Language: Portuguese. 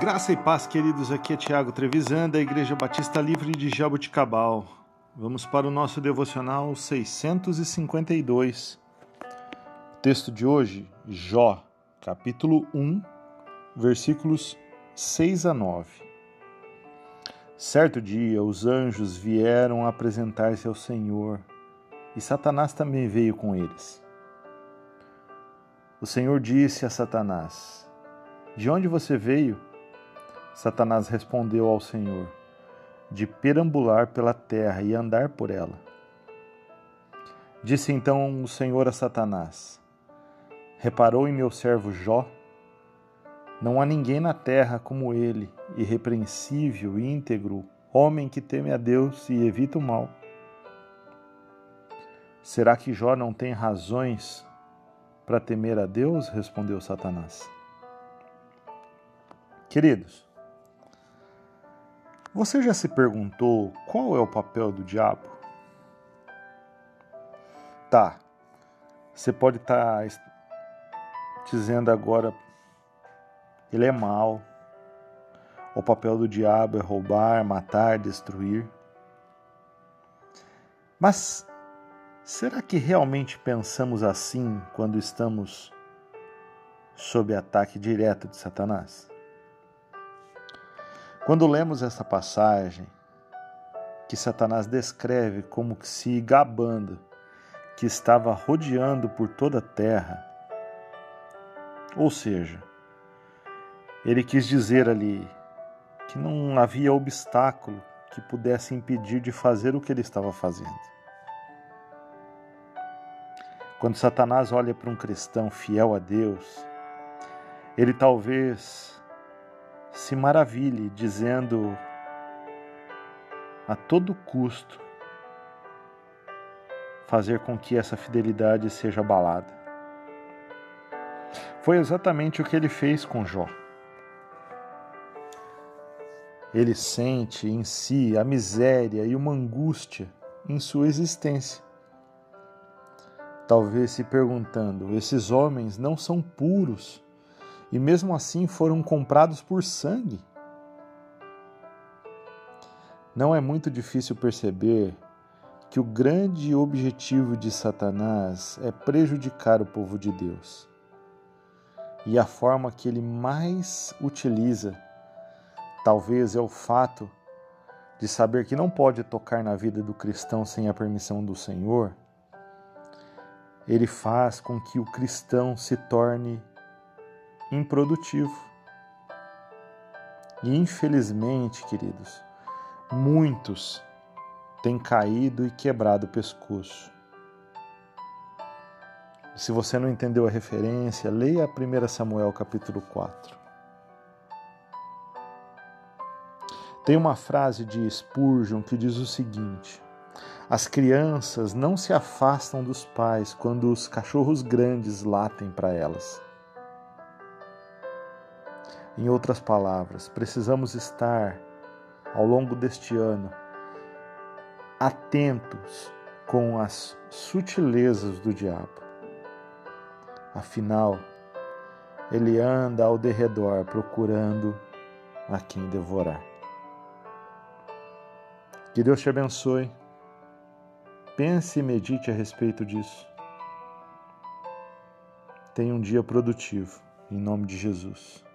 Graça e paz, queridos. Aqui é Tiago Trevisan, da Igreja Batista Livre de Jaboticabal. Vamos para o nosso devocional 652. O texto de hoje, Jó, capítulo 1, versículos 6 a 9. Certo dia, os anjos vieram apresentar-se ao Senhor, e Satanás também veio com eles. O Senhor disse a Satanás: De onde você veio? Satanás respondeu ao Senhor: De perambular pela terra e andar por ela. Disse então o Senhor a Satanás: Reparou em meu servo Jó? Não há ninguém na terra como ele, irrepreensível e íntegro, homem que teme a Deus e evita o mal. Será que Jó não tem razões para temer a Deus? respondeu Satanás. Queridos, você já se perguntou qual é o papel do diabo? Tá, você pode estar tá dizendo agora, ele é mal. O papel do diabo é roubar, matar, destruir. Mas será que realmente pensamos assim quando estamos sob ataque direto de Satanás? Quando lemos essa passagem, que Satanás descreve como que se gabando, que estava rodeando por toda a terra, ou seja, ele quis dizer ali que não havia obstáculo que pudesse impedir de fazer o que ele estava fazendo. Quando Satanás olha para um cristão fiel a Deus, ele talvez se maravilhe, dizendo a todo custo fazer com que essa fidelidade seja abalada. Foi exatamente o que ele fez com Jó. Ele sente em si a miséria e uma angústia em sua existência. Talvez se perguntando: esses homens não são puros e mesmo assim foram comprados por sangue. Não é muito difícil perceber que o grande objetivo de Satanás é prejudicar o povo de Deus. E a forma que ele mais utiliza, talvez, é o fato de saber que não pode tocar na vida do cristão sem a permissão do Senhor. Ele faz com que o cristão se torne improdutivo. E infelizmente, queridos, muitos têm caído e quebrado o pescoço. Se você não entendeu a referência, leia 1 Samuel capítulo 4. Tem uma frase de Spurgeon que diz o seguinte: As crianças não se afastam dos pais quando os cachorros grandes latem para elas. Em outras palavras, precisamos estar, ao longo deste ano, atentos com as sutilezas do diabo. Afinal, ele anda ao derredor procurando a quem devorar. Que Deus te abençoe. Pense e medite a respeito disso. Tenha um dia produtivo, em nome de Jesus.